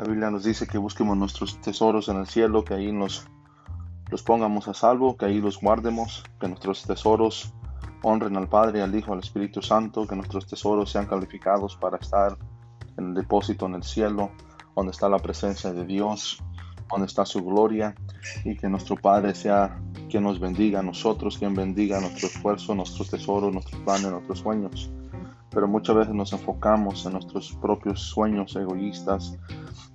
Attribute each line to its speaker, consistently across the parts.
Speaker 1: La Biblia nos dice que busquemos nuestros tesoros en el cielo, que ahí nos los pongamos a salvo, que ahí los guardemos, que nuestros tesoros honren al Padre, al Hijo, al Espíritu Santo, que nuestros tesoros sean calificados para estar en el depósito en el cielo, donde está la presencia de Dios, donde está su gloria, y que nuestro Padre sea quien nos bendiga a nosotros, quien bendiga nuestro esfuerzo, nuestros tesoros, nuestros planes, nuestros sueños. Pero muchas veces nos enfocamos en nuestros propios sueños egoístas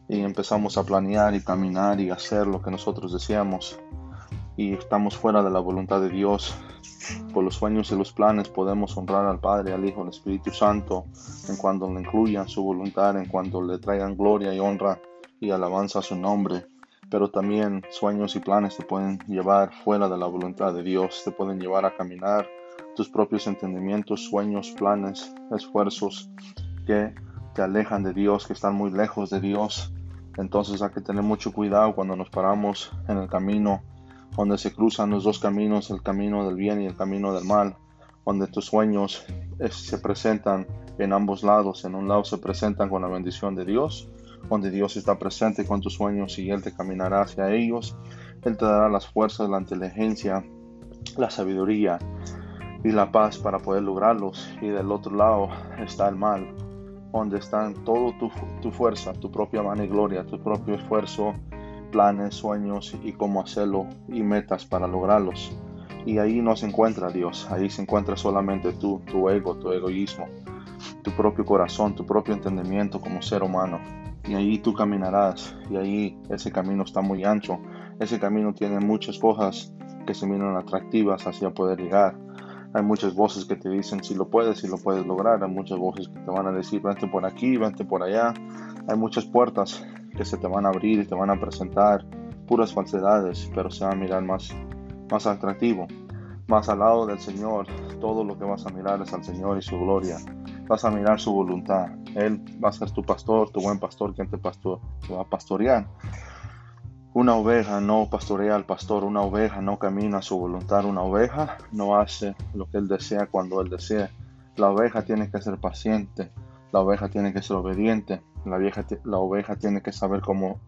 Speaker 1: y empezamos a planear y caminar y hacer lo que nosotros deseamos y estamos fuera de la voluntad de Dios. Por los sueños y los planes podemos honrar al Padre, al Hijo, al Espíritu Santo en cuanto le incluyan su voluntad, en cuanto le traigan gloria y honra y alabanza a su nombre. Pero también sueños y planes te pueden llevar fuera de la voluntad de Dios, te pueden llevar a caminar tus propios entendimientos, sueños, planes, esfuerzos que te alejan de Dios, que están muy lejos de Dios. Entonces hay que tener mucho cuidado cuando nos paramos en el camino donde se cruzan los dos caminos, el camino del bien y el camino del mal, donde tus sueños eh, se presentan en ambos lados. En un lado se presentan con la bendición de Dios, donde Dios está presente con tus sueños y Él te caminará hacia ellos. Él te dará las fuerzas, la inteligencia, la sabiduría y la paz para poder lograrlos. Y del otro lado está el mal, donde están todo tu, fuerza, tu propia mano y gloria, tu propio esfuerzo, planes, sueños y cómo hacerlo y metas para lograrlos. Y ahí no se encuentra Dios, ahí se encuentra solamente tú, tu ego, tu egoísmo, tu propio corazón, tu propio entendimiento como ser humano. Y ahí tú caminarás y ahí ese camino está muy ancho. Ese camino tiene muchas cosas que se miran atractivas hacia poder llegar. Hay muchas voces que te dicen si lo puedes, si lo puedes lograr. Hay muchas voces que te van a decir vente por aquí, vente por allá. Hay muchas puertas que se te van a abrir y te van a presentar puras falsedades, pero se va a mirar más, más atractivo. Más al lado del Señor, todo lo que vas a mirar es al Señor y su gloria. Vas a mirar su voluntad. Él va a ser tu pastor, tu buen pastor, quien te, pastor, te va a pastorear. Una oveja no pastorea al pastor, una oveja no camina a su voluntad, una oveja no hace lo que él desea cuando él desea. La oveja tiene que ser paciente, la oveja tiene que ser obediente, la, vieja, la oveja tiene que saber cómo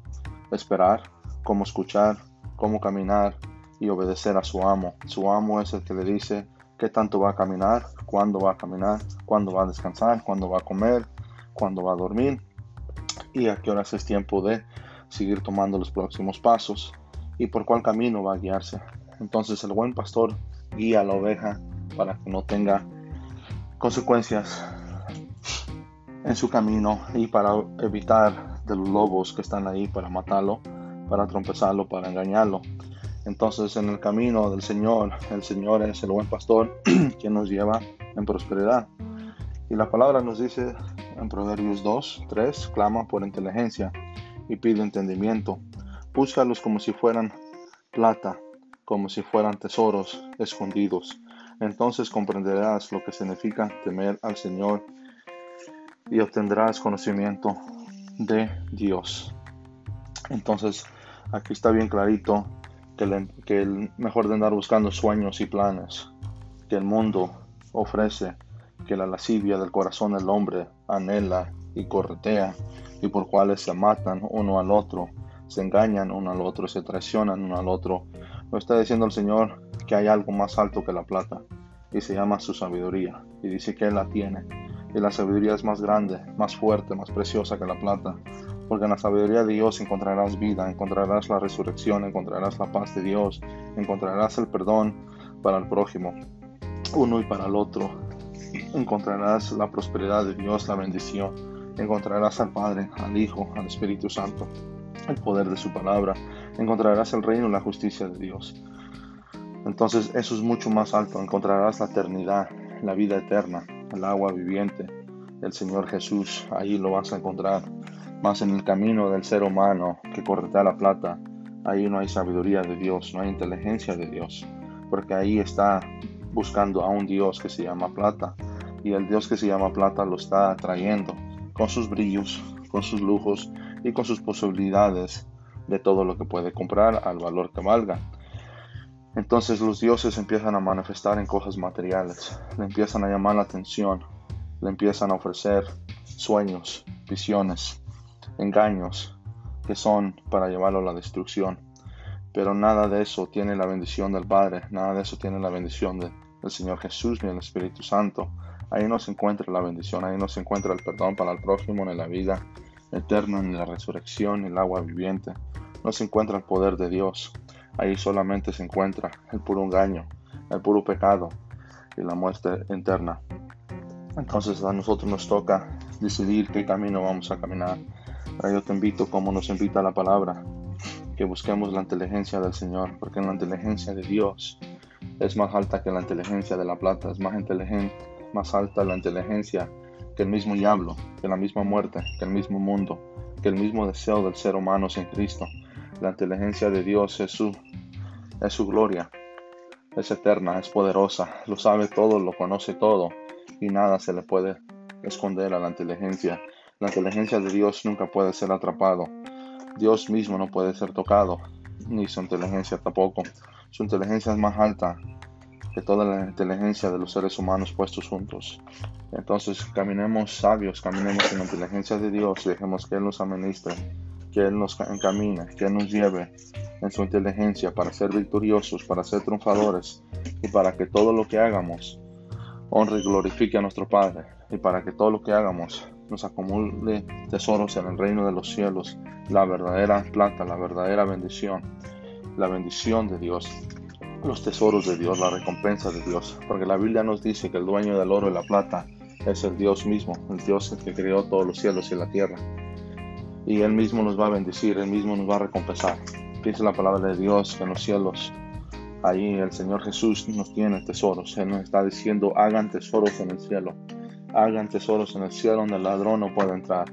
Speaker 1: esperar, cómo escuchar, cómo caminar y obedecer a su amo. Su amo es el que le dice qué tanto va a caminar, cuándo va a caminar, cuándo va a descansar, cuándo va a comer, cuándo va a dormir y a qué horas es tiempo de seguir tomando los próximos pasos y por cuál camino va a guiarse. Entonces el buen pastor guía a la oveja para que no tenga consecuencias en su camino y para evitar de los lobos que están ahí para matarlo, para trompezarlo, para engañarlo. Entonces en el camino del Señor, el Señor es el buen pastor quien nos lleva en prosperidad. Y la palabra nos dice en Proverbios 2, 3, clama por inteligencia y pide entendimiento. Búscalos como si fueran plata, como si fueran tesoros escondidos. Entonces comprenderás lo que significa temer al Señor y obtendrás conocimiento de Dios. Entonces, aquí está bien clarito que, que el mejor de andar buscando sueños y planes que el mundo ofrece, que la lascivia del corazón del hombre anhela y corretea, y por cuales se matan uno al otro, se engañan uno al otro, se traicionan uno al otro. Lo está diciendo el Señor que hay algo más alto que la plata, y se llama su sabiduría, y dice que Él la tiene y la sabiduría es más grande, más fuerte, más preciosa que la plata. Porque en la sabiduría de Dios encontrarás vida, encontrarás la resurrección, encontrarás la paz de Dios, encontrarás el perdón para el prójimo, uno y para el otro. Encontrarás la prosperidad de Dios, la bendición. Encontrarás al Padre, al Hijo, al Espíritu Santo, el poder de su palabra. Encontrarás el reino y la justicia de Dios. Entonces eso es mucho más alto. Encontrarás la eternidad, la vida eterna, el agua viviente, el Señor Jesús, ahí lo vas a encontrar. Más en el camino del ser humano que correta la plata, ahí no hay sabiduría de Dios, no hay inteligencia de Dios, porque ahí está buscando a un Dios que se llama plata, y el Dios que se llama plata lo está atrayendo con sus brillos, con sus lujos y con sus posibilidades de todo lo que puede comprar al valor que valga. Entonces los dioses empiezan a manifestar en cosas materiales, le empiezan a llamar la atención, le empiezan a ofrecer sueños, visiones, engaños que son para llevarlo a la destrucción. Pero nada de eso tiene la bendición del Padre, nada de eso tiene la bendición del Señor Jesús ni el Espíritu Santo. Ahí no se encuentra la bendición, ahí no se encuentra el perdón para el prójimo, ni la vida eterna, ni la resurrección, ni el agua viviente. No se encuentra el poder de Dios. Ahí solamente se encuentra el puro engaño, el puro pecado y la muerte eterna. Entonces a nosotros nos toca decidir qué camino vamos a caminar. Yo te invito, como nos invita la palabra, que busquemos la inteligencia del Señor, porque la inteligencia de Dios es más alta que la inteligencia de la plata, es más inteligente, más alta la inteligencia que el mismo diablo, que la misma muerte, que el mismo mundo, que el mismo deseo del ser humano sin Cristo. La inteligencia de Dios es su, es su gloria, es eterna, es poderosa, lo sabe todo, lo conoce todo y nada se le puede esconder a la inteligencia. La inteligencia de Dios nunca puede ser atrapado. Dios mismo no puede ser tocado, ni su inteligencia tampoco. Su inteligencia es más alta que toda la inteligencia de los seres humanos puestos juntos. Entonces caminemos sabios, caminemos en la inteligencia de Dios dejemos que Él nos administre, que Él nos encamine, que Él nos lleve en su inteligencia para ser victoriosos, para ser triunfadores y para que todo lo que hagamos honre y glorifique a nuestro Padre y para que todo lo que hagamos nos acumule tesoros en el reino de los cielos, la verdadera plata, la verdadera bendición, la bendición de Dios, los tesoros de Dios, la recompensa de Dios, porque la Biblia nos dice que el dueño del oro y la plata es el Dios mismo, el Dios que creó todos los cielos y la tierra. Y Él mismo nos va a bendecir, Él mismo nos va a recompensar. Dice la palabra de Dios que en los cielos Ahí el Señor Jesús nos tiene tesoros. Él nos está diciendo, hagan tesoros en el cielo. Hagan tesoros en el cielo donde el ladrón no puede entrar.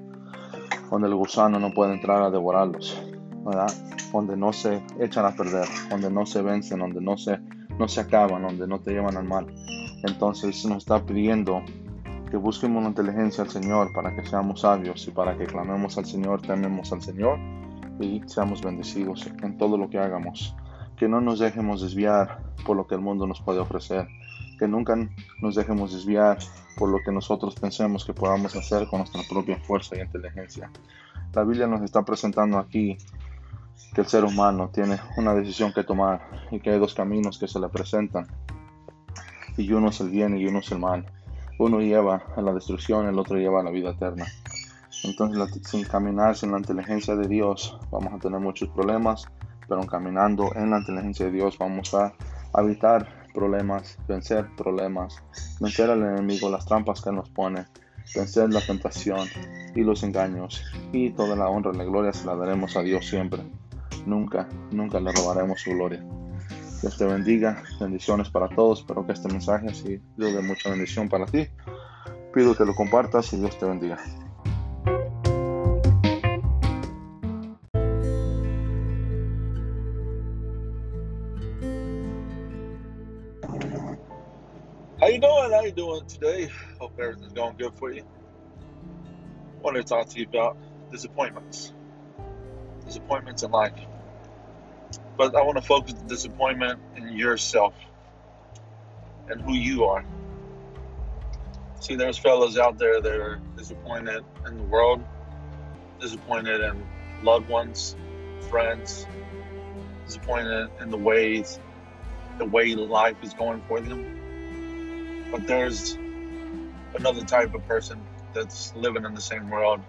Speaker 1: Donde el gusano no puede entrar a devorarlos. ¿Verdad? Donde no se echan a perder. Donde no se vencen. Donde no se, no se acaban. Donde no te llevan al mal. Entonces nos está pidiendo que busquemos la inteligencia al Señor para que seamos sabios y para que clamemos al Señor, tememos al Señor y seamos bendecidos en todo lo que hagamos que no nos dejemos desviar por lo que el mundo nos puede ofrecer, que nunca nos dejemos desviar por lo que nosotros pensemos que podamos hacer con nuestra propia fuerza y inteligencia. La Biblia nos está presentando aquí que el ser humano tiene una decisión que tomar y que hay dos caminos que se le presentan y uno es el bien y uno es el mal. Uno lleva a la destrucción, el otro lleva a la vida eterna. Entonces, sin caminar sin la inteligencia de Dios, vamos a tener muchos problemas pero caminando en la inteligencia de Dios vamos a evitar problemas, vencer problemas, vencer al enemigo, las trampas que nos pone, vencer la tentación y los engaños. Y toda la honra y la gloria se la daremos a Dios siempre. Nunca, nunca le robaremos su gloria. Dios te bendiga, bendiciones para todos. Espero que este mensaje ha sido de mucha bendición para ti. Pido que lo compartas y Dios te bendiga.
Speaker 2: How you doing? How you doing today? Hope everything's going good for you. I want to talk to you about disappointments. Disappointments in life. But I want to focus the disappointment in yourself and who you are. See, there's fellas out there that are disappointed in the world, disappointed in loved ones, friends, disappointed in the ways, the way life is going for them but there's another type of person that's living in the same world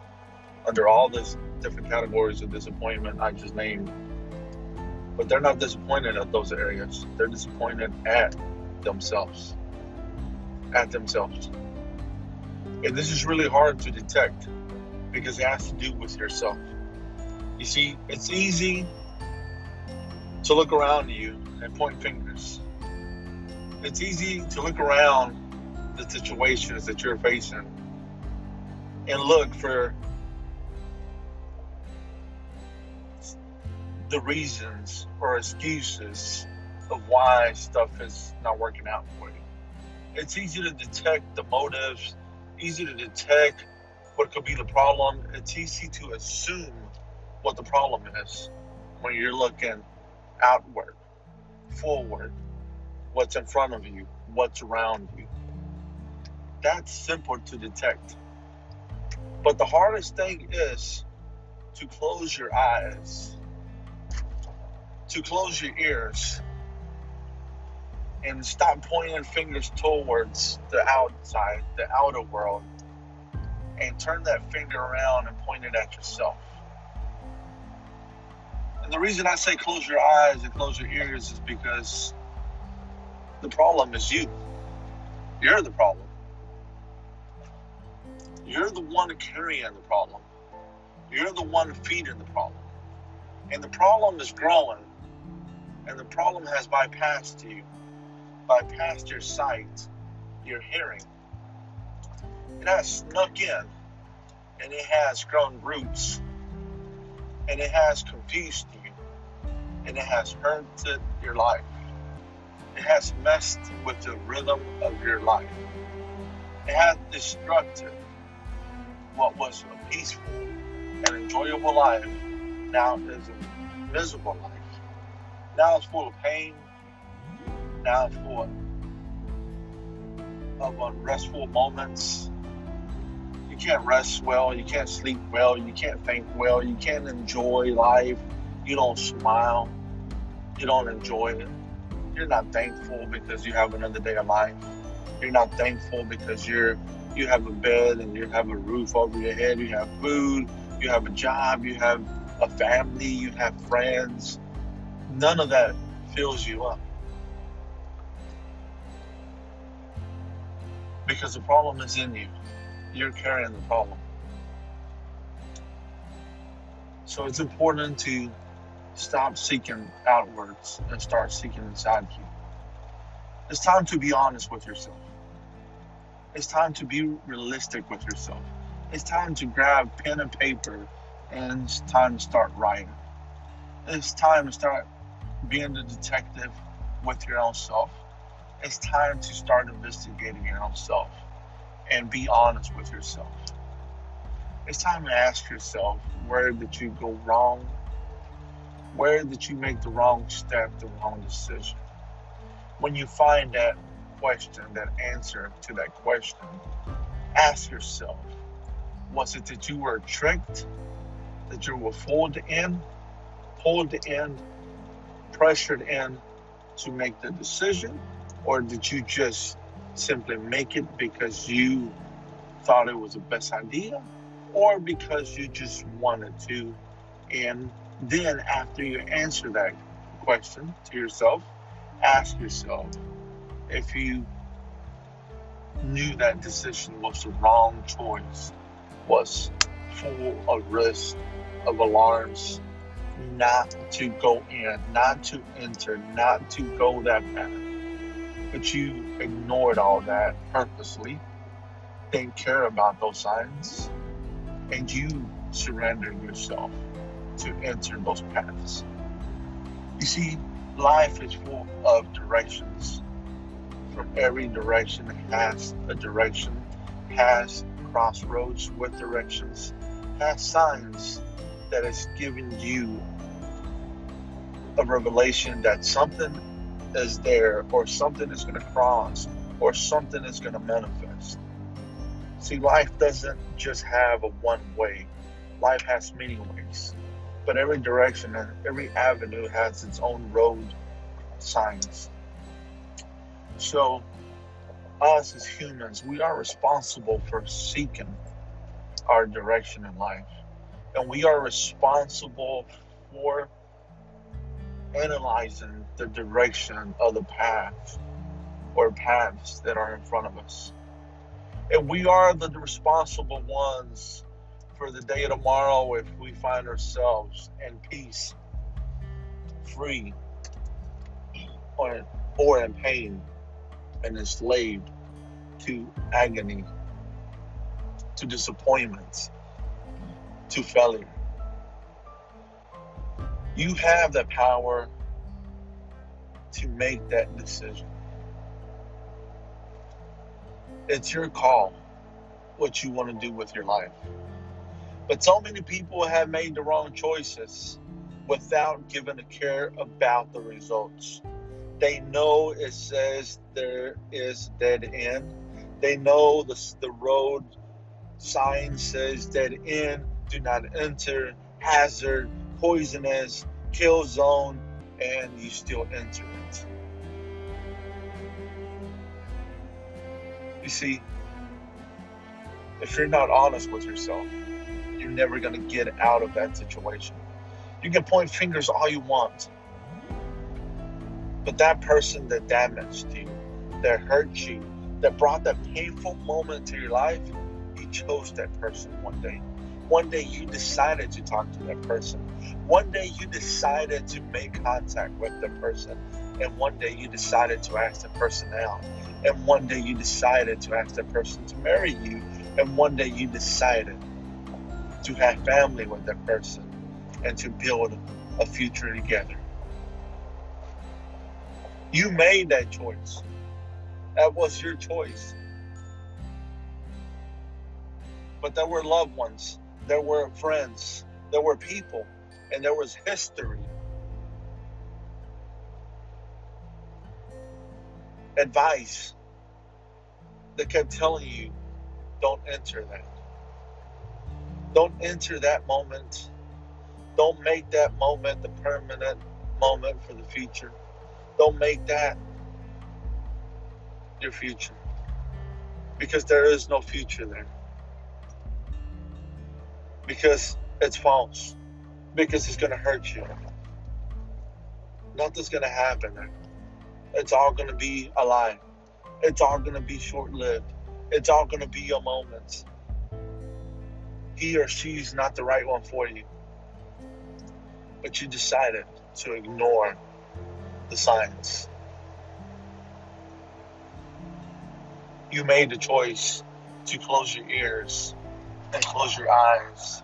Speaker 2: under all these different categories of disappointment I just named. But they're not disappointed at those areas. They're disappointed at themselves. At themselves. And this is really hard to detect because it has to do with yourself. You see, it's easy to look around you and point fingers it's easy to look around the situations that you're facing and look for the reasons or excuses of why stuff is not working out for you. It's easy to detect the motives, easy to detect what could be the problem. It's easy to assume what the problem is when you're looking outward, forward, what's in front of you, what's around you. That's simple to detect. But the hardest thing is to close your eyes, to close your ears, and stop pointing fingers towards the outside, the outer world, and turn that finger around and point it at yourself. And the reason I say close your eyes and close your ears is because the problem is you. You're the problem. You're the one carrying the problem. You're the one feeding the problem. And the problem is growing. And the problem has bypassed you, bypassed your sight, your hearing. It has snuck in and it has grown roots and it has confused you and it has hurted your life. It has messed with the rhythm of your life. It has destructed what was a peaceful and enjoyable life now is a miserable life. Now it's full of pain. Now it's full of unrestful moments. You can't rest well. You can't sleep well. You can't think well. You can't enjoy life. You don't smile. You don't enjoy it. You're not thankful because you have another day of life. You're not thankful because you're you have a bed and you have a roof over your head. You have food. You have a job. You have a family. You have friends. None of that fills you up. Because the problem is in you. You're carrying the problem. So it's important to stop seeking outwards and start seeking inside you. It's time to be honest with yourself. It's time to be realistic with yourself. It's time to grab pen and paper and it's time to start writing. It's time to start being the detective with your own self. It's time to start investigating your own self and be honest with yourself. It's time to ask yourself where did you go wrong? Where did you make the wrong step, the wrong decision? When you find that question, that answer to that question, ask yourself was it that you were tricked, that you were fooled in, pulled in, pressured in to make the decision, or did you just simply make it because you thought it was the best idea, or because you just wanted to? And then, after you answer that question to yourself, ask yourself if you knew that decision was the wrong choice, was full of risk, of alarms, not to go in, not to enter, not to go that path. But you ignored all that purposely, didn't care about those signs, and you surrendered yourself to enter those paths. You see, life is full of directions. From every direction has a direction, has crossroads with directions, has signs that is given you a revelation that something is there or something is going to cross or something is going to manifest. See, life doesn't just have a one way, life has many ways. But every direction and every avenue has its own road signs. So, us as humans, we are responsible for seeking our direction in life. And we are responsible for analyzing the direction of the path or paths that are in front of us. And we are the responsible ones for the day of tomorrow if we find ourselves in peace, free, or, or in pain and enslaved to agony, to disappointments, to failure. You have the power to make that decision. It's your call what you want to do with your life. But so many people have made the wrong choices without giving a care about the results. They know it says there is dead end. They know the, the road sign says dead end, do not enter, hazard, poisonous, kill zone, and you still enter it. You see, if you're not honest with yourself, you're never going to get out of that situation. You can point fingers all you want, but that person that damaged you, that hurt you, that brought that painful moment to your life, you chose that person one day. One day you decided to talk to that person. One day you decided to make contact with the person. And one day you decided to ask the person out. And one day you decided to ask that person to marry you. And one day you decided to have family with that person and to build a future together. You made that choice. That was your choice. But there were loved ones there were friends, there were people, and there was history. Advice that kept telling you don't enter that. Don't enter that moment. Don't make that moment the permanent moment for the future. Don't make that your future. Because there is no future there because it's false, because it's going to hurt you. Nothing's going to happen. It's all going to be a lie. It's all going to be short lived. It's all going to be your moments. He or she's not the right one for you. But you decided to ignore the signs. You made the choice to close your ears and close your eyes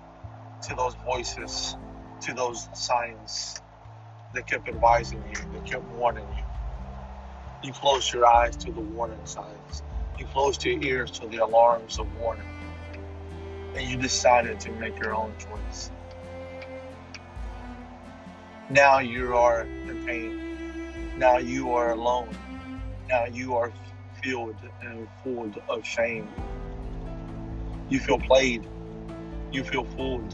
Speaker 2: to those voices, to those signs that kept advising you, that kept warning you. You closed your eyes to the warning signs. You closed your ears to the alarms of warning. And you decided to make your own choice. Now you are in pain. Now you are alone. Now you are filled and full of shame you feel played. You feel fooled.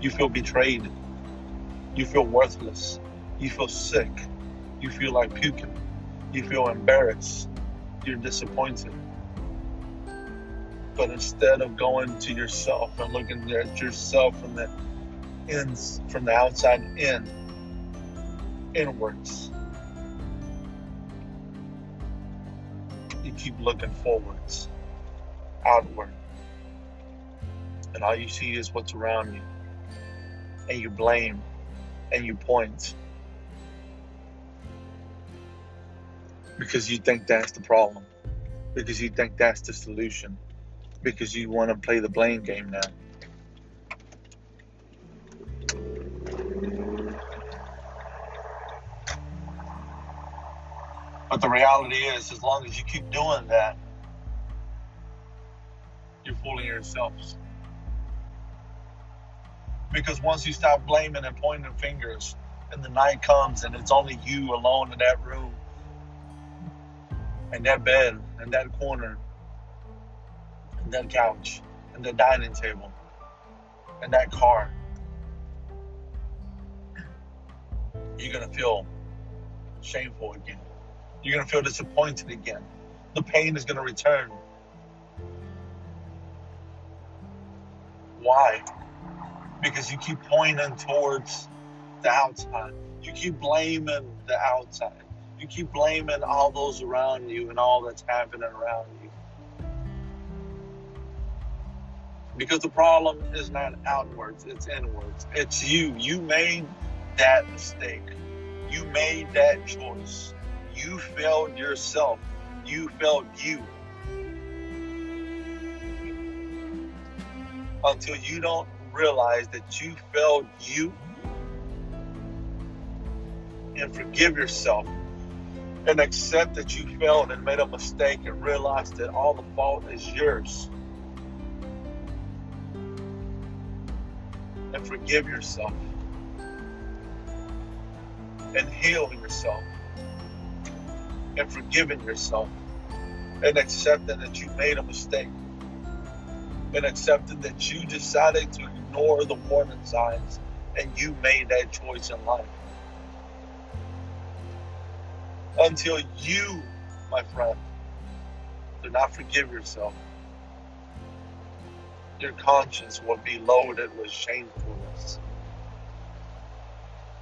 Speaker 2: You feel betrayed. You feel worthless. You feel sick. You feel like puking. You feel embarrassed. You're disappointed. But instead of going to yourself and looking at yourself from the ends, from the outside in, inwards, you keep looking forwards, outward and all you see is what's around you. And you blame and you point because you think that's the problem, because you think that's the solution, because you want to play the blame game now. But the reality is, as long as you keep doing that, you're fooling yourselves. Because once you stop blaming and pointing fingers, and the night comes and it's only you alone in that room, and that bed, and that corner, and that couch, and the dining table, and that car, you're going to feel shameful again. You're going to feel disappointed again. The pain is going to return. Why? Because you keep pointing towards the outside. You keep blaming the outside. You keep blaming all those around you and all that's happening around you. Because the problem is not outwards, it's inwards. It's you. You made that mistake. You made that choice. You failed yourself. You failed you. Until you don't realize that you failed you and forgive yourself and accept that you failed and made a mistake and realize that all the fault is yours. And forgive yourself. And heal yourself. And forgiving yourself. And accepting that you made a mistake. And accepted that you decided to ignore the warning signs and you made that choice in life. Until you, my friend, do not forgive yourself, your conscience will be loaded with shamefulness.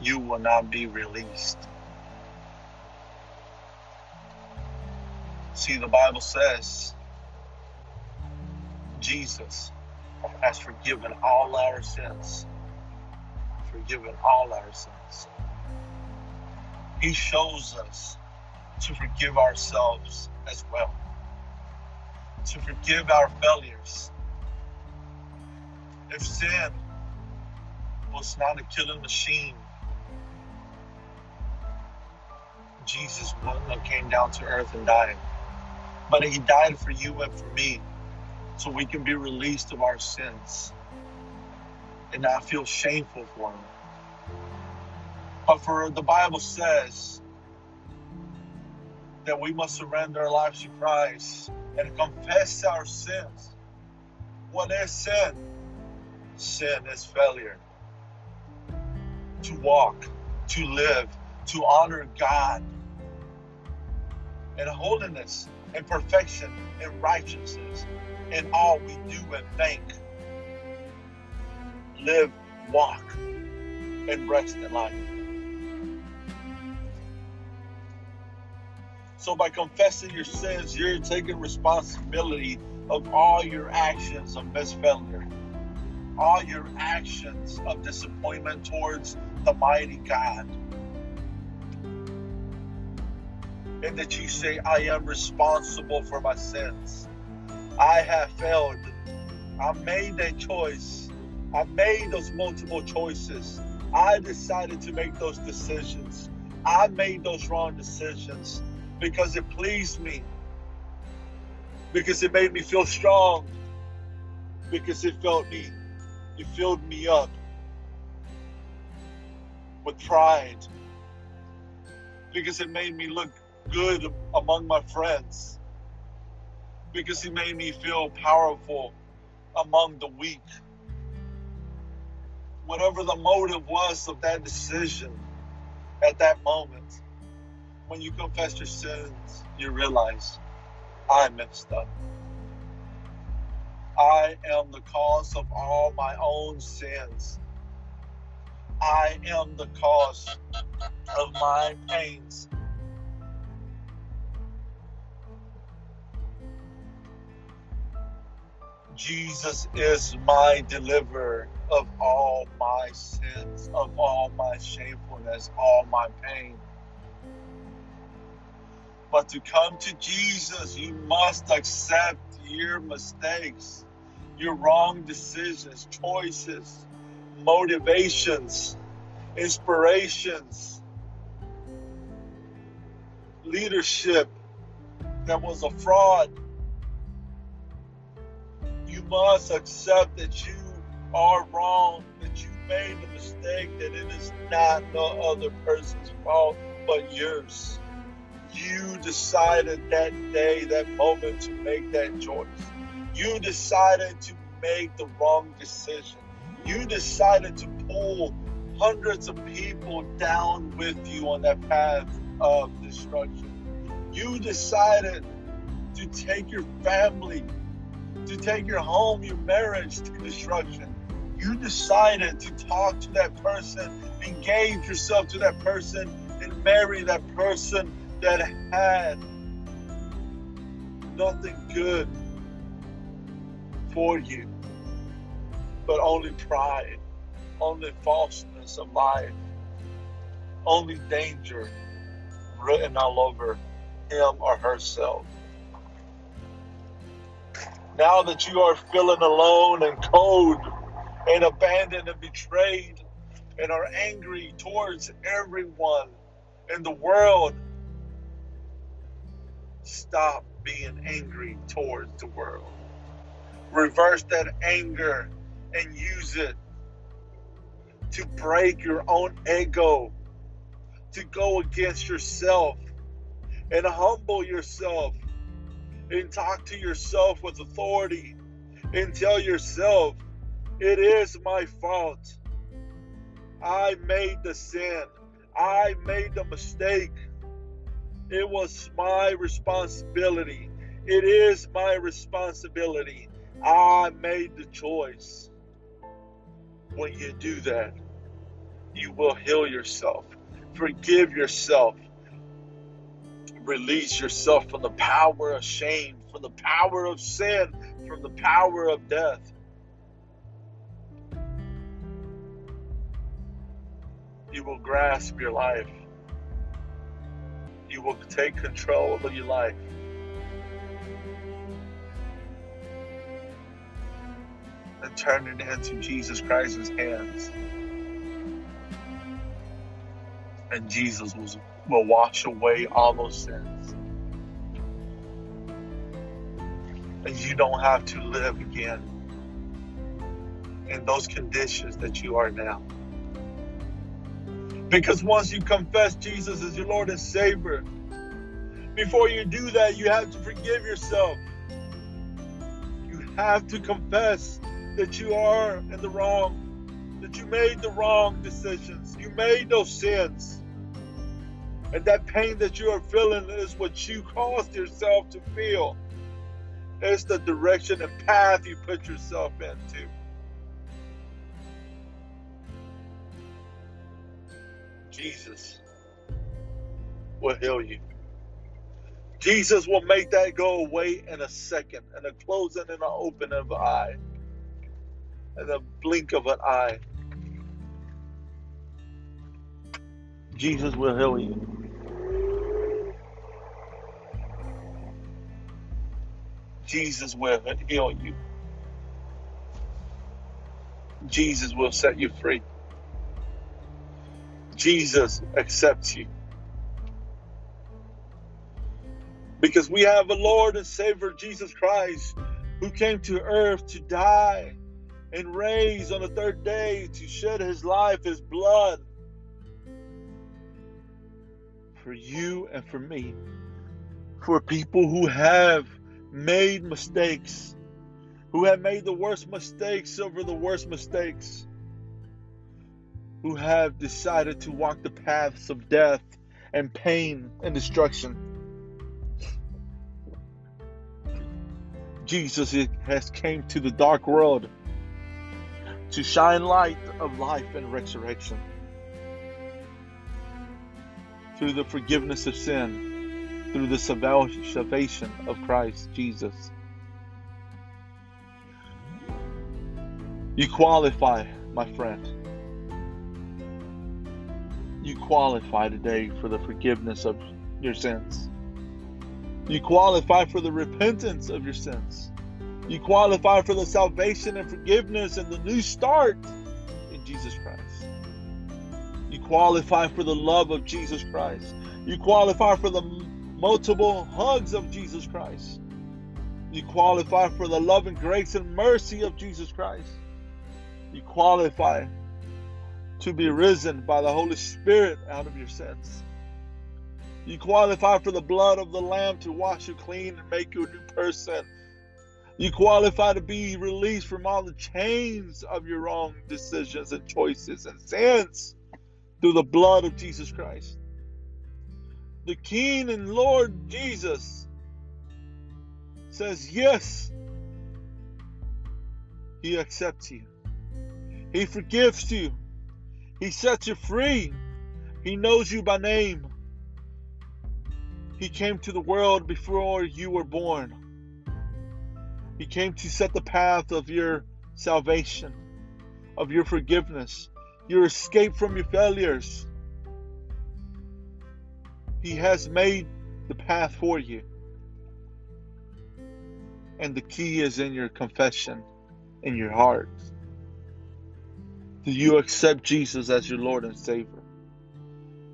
Speaker 2: You will not be released. See, the Bible says Jesus has forgiven all our sins. Forgiven all our sins. He shows us to forgive ourselves as well, to forgive our failures. If sin was not a killing machine, Jesus came down to earth and died. But he died for you and for me so we can be released of our sins and not feel shameful for them. But for the Bible says that we must surrender our lives to Christ and confess our sins. What is sin? Sin is failure. To walk, to live, to honor God and holiness and perfection and righteousness in all we do and think. Live, walk, and rest in life. So, by confessing your sins, you're taking responsibility of all your actions of misfailure, all your actions of disappointment towards the mighty God. And that you say, I am responsible for my sins. I have failed. I made that choice. I made those multiple choices. I decided to make those decisions. I made those wrong decisions because it pleased me, because it made me feel strong, because it felt me, it filled me up with pride, because it made me look good among my friends because he made me feel powerful among the weak. Whatever the motive was of that decision at that moment, when you confess your sins, you realize I messed up. I am the cause of all my own sins. I am the cause of my pains. Jesus is my deliverer of all my sins, of all my shamefulness, all my pain. But to come to Jesus, you must accept your mistakes, your wrong decisions, choices, motivations, inspirations, leadership that was a fraud you must accept that you are wrong, that you made a mistake, that it is not no other person's fault but yours. You decided that day, that moment to make that choice. You decided to make the wrong decision. You decided to pull hundreds of people down with you on that path of destruction. You decided to take your family to take your home, your marriage to destruction. You decided to talk to that person, engage yourself to that person, and marry that person that had nothing good for you, but only pride, only falseness of life, only danger written all over him or herself. Now that you are feeling alone and cold and abandoned and betrayed and are angry towards everyone in the world, stop being angry towards the world. Reverse that anger and use it to break your own ego, to go against yourself and humble yourself and talk to yourself with authority and tell yourself, it is my fault. I made the sin. I made the mistake. It was my responsibility. It is my responsibility. I made the choice. When you do that, you will heal yourself, forgive yourself, release yourself from the power of shame, from the power of sin, from the power of death. You will grasp your life. You will take control of your life. And turn it into Jesus Christ's hands. And Jesus will, will wash away all those sins. And you don't have to live again in those conditions that you are now. Because once you confess Jesus as your Lord and Savior, before you do that, you have to forgive yourself. You have to confess that you are in the wrong, that you made the wrong decisions, you made those sins. And that pain that you are feeling is what you caused yourself to feel. It's the direction and path you put yourself into. Jesus will heal you. Jesus will make that go away in a second, in a closing and an opening of an eye, in a blink of an eye. Jesus will heal you. Jesus will heal you. Jesus will set you free. Jesus accepts you. Because we have a Lord and Savior, Jesus Christ, who came to earth to die and raise on the third day to shed his life, his blood for you and for me. For people who have made mistakes, who have made the worst mistakes over the worst mistakes who have decided to walk the paths of death and pain and destruction. Jesus has came to the dark world to shine light of life and resurrection through the forgiveness of sin through the salvation of Christ Jesus. You qualify, my friend you qualify today for the forgiveness of your sins. You qualify for the repentance of your sins. You qualify for the salvation and forgiveness and the new start in Jesus Christ. You qualify for the love of Jesus Christ. You qualify for the multiple hugs of Jesus Christ. You qualify for the love and grace and mercy of Jesus Christ. You qualify to be risen by the Holy Spirit out of your sins. You qualify for the blood of the Lamb to wash you clean and make you a new person. You qualify to be released from all the chains of your wrong decisions and choices and sins through the blood of Jesus Christ. The King and Lord Jesus says, Yes, He accepts you, He forgives you, he sets you free. He knows you by name. He came to the world before you were born. He came to set the path of your salvation, of your forgiveness, your escape from your failures. He has made the path for you. And the key is in your confession, in your heart. Do you accept Jesus as your Lord and Savior?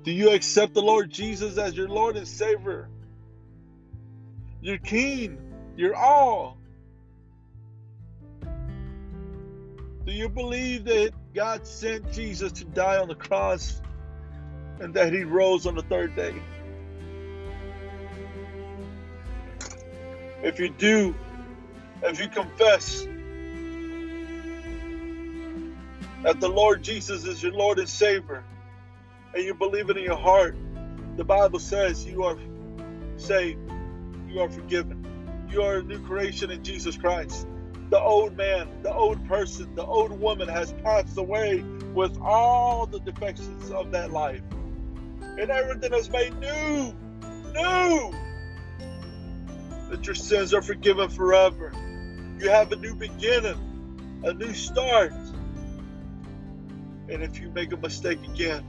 Speaker 2: Do you accept the Lord Jesus as your Lord and Savior? Your King, your all. Do you believe that God sent Jesus to die on the cross and that he rose on the third day? If you do, if you confess that the Lord Jesus is your Lord and Savior, and you believe it in your heart, the Bible says you are saved, you are forgiven, you are a new creation in Jesus Christ. The old man, the old person, the old woman has passed away with all the defections of that life, and everything is made new, new. That your sins are forgiven forever. You have a new beginning, a new start. And if you make a mistake again,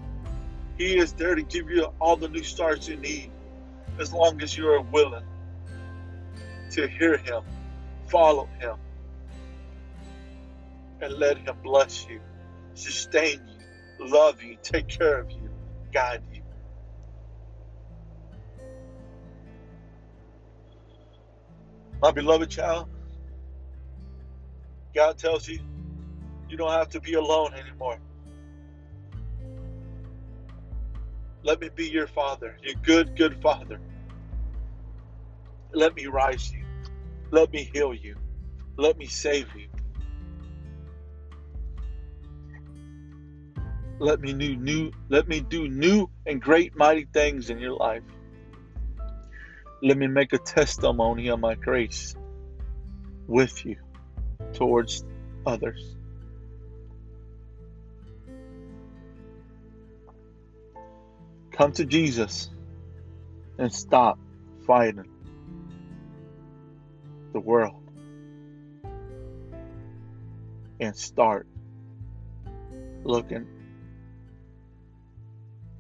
Speaker 2: He is there to give you all the new starts you need as long as you are willing to hear Him, follow Him, and let Him bless you, sustain you, love you, take care of you, guide you. My beloved child, God tells you you don't have to be alone anymore. Let me be your father, your good, good father. Let me rise you. Let me heal you. Let me save you. Let me do new let me do new and great mighty things in your life. Let me make a testimony of my grace with you towards others. Come to Jesus and stop fighting the world and start looking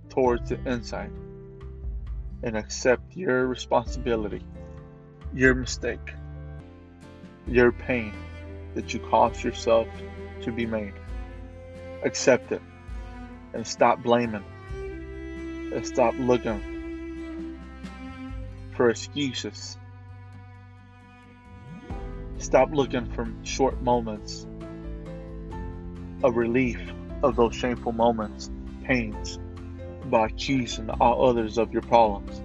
Speaker 2: towards the inside and accept your responsibility, your mistake, your pain that you caused yourself to be made. Accept it and stop blaming and stop looking for excuses. Stop looking for short moments of relief of those shameful moments, pains, by accusing all others of your problems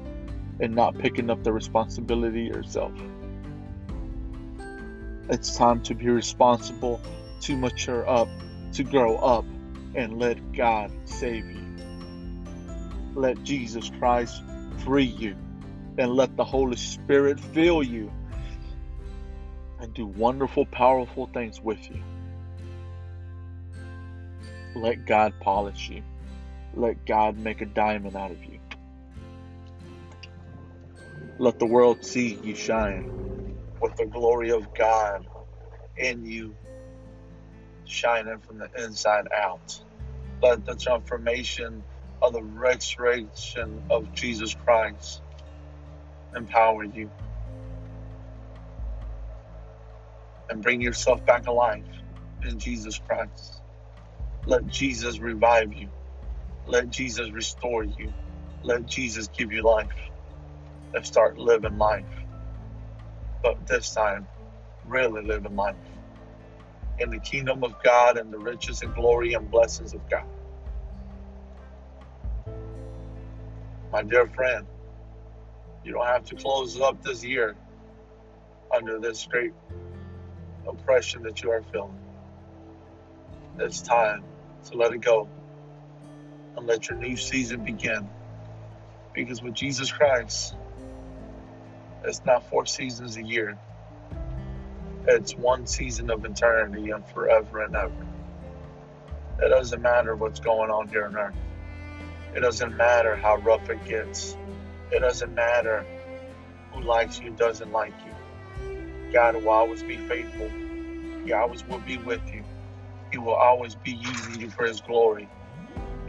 Speaker 2: and not picking up the responsibility yourself. It's time to be responsible, to mature up, to grow up, and let God save you. Let Jesus Christ free you, and let the Holy Spirit fill you and do wonderful, powerful things with you. Let God polish you. Let God make a diamond out of you. Let the world see you shine with the glory of God in you, shining from the inside out. Let the transformation of the resurrection of Jesus Christ empower you and bring yourself back alive in Jesus Christ. Let Jesus revive you. Let Jesus restore you. Let Jesus give you life. And start living life. But this time, really living life. In the kingdom of God and the riches and glory and blessings of God. My dear friend, you don't have to close up this year under this great oppression that you are feeling. It's time to let it go and let your new season begin. Because with Jesus Christ, it's not four seasons a year, it's one season of eternity and forever and ever. It doesn't matter what's going on here on earth. It doesn't matter how rough it gets. It doesn't matter who likes you, doesn't like you. God will always be faithful. He always will be with you. He will always be using you for His glory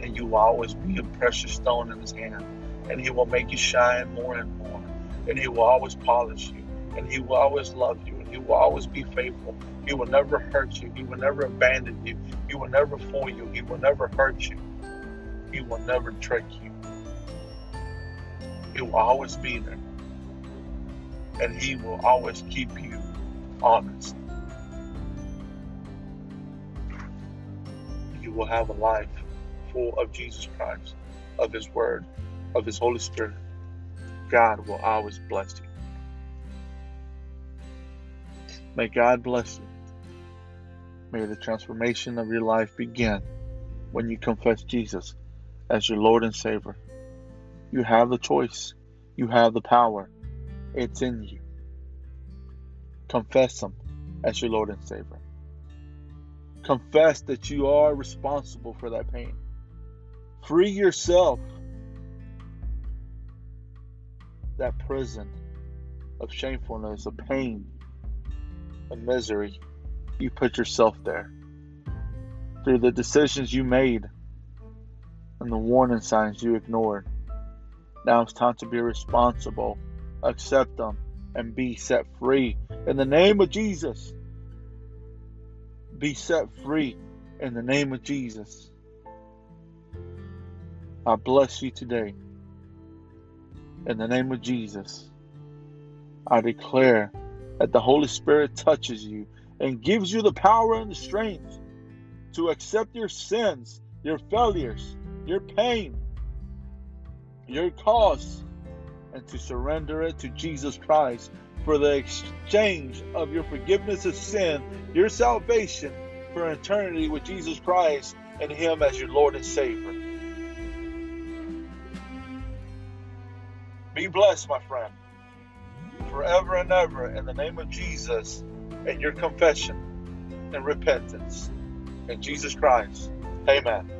Speaker 2: and you will always be a precious stone in his hand. And he will make you shine more and more. And he will always polish you. And he will always love you. And he will always be faithful. He will never hurt you. He will never abandon you. He will never fool you. He will never hurt you. He will never trick you. He will always be there. And he will always keep you honest. You will have a life full of Jesus Christ, of His Word, of His Holy Spirit, God will always bless you. May God bless you. May the transformation of your life begin when you confess Jesus as your Lord and Savior. You have the choice, you have the power. It's in you. Confess Him as your Lord and Savior. Confess that you are responsible for that pain. Free yourself that prison of shamefulness, of pain, of misery. You put yourself there through the decisions you made and the warning signs you ignored. Now it's time to be responsible, accept them, and be set free. In the name of Jesus, be set free in the name of Jesus. I bless you today. In the name of Jesus, I declare that the Holy Spirit touches you and gives you the power and the strength to accept your sins, your failures, your pain, your cause, and to surrender it to Jesus Christ for the exchange of your forgiveness of sin, your salvation for eternity with Jesus Christ and Him as your Lord and Savior. Be blessed, my friend, forever and ever in the name of Jesus and your confession and repentance in Jesus Christ. Amen.